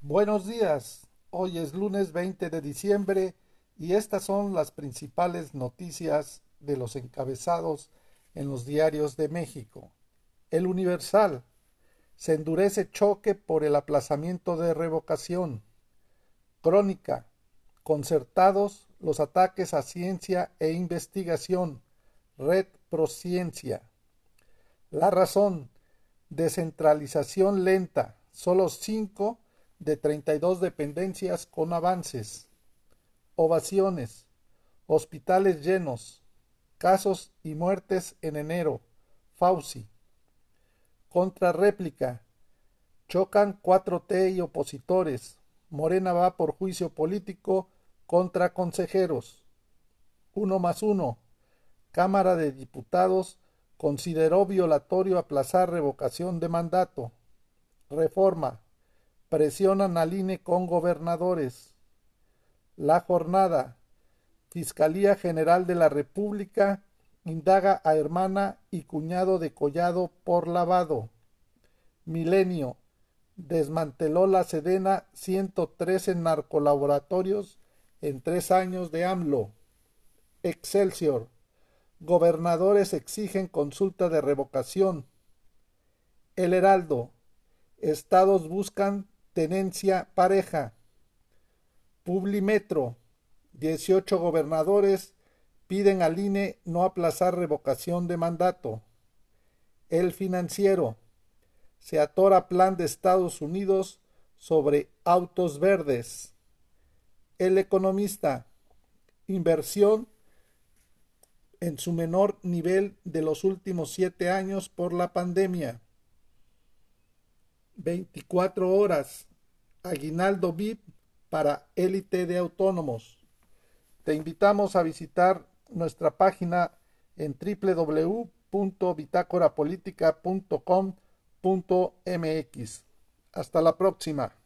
Buenos días, hoy es lunes 20 de diciembre y estas son las principales noticias de los encabezados en los diarios de México. El Universal. Se endurece choque por el aplazamiento de revocación. Crónica. Concertados los ataques a ciencia e investigación. Red Prociencia. La razón. Descentralización lenta. Solo cinco de 32 dependencias con avances. Ovaciones. Hospitales llenos. Casos y muertes en enero. Fauci. Contrarréplica. Chocan 4T y opositores. Morena va por juicio político contra consejeros. Uno más uno. Cámara de Diputados consideró violatorio aplazar revocación de mandato. Reforma. Presionan al INE con gobernadores. La jornada. Fiscalía General de la República indaga a hermana y cuñado de Collado por lavado. Milenio. Desmanteló la Sedena 113 narcolaboratorios en tres años de AMLO. Excelsior. Gobernadores exigen consulta de revocación. El Heraldo. Estados buscan tenencia pareja. Publimetro. 18 gobernadores piden al INE no aplazar revocación de mandato. El financiero. Se atora plan de Estados Unidos sobre autos verdes. El economista. Inversión en su menor nivel de los últimos siete años por la pandemia. 24 horas. Aguinaldo VIP para élite de autónomos. Te invitamos a visitar nuestra página en www.bitácorapolítica.com.mx. Hasta la próxima.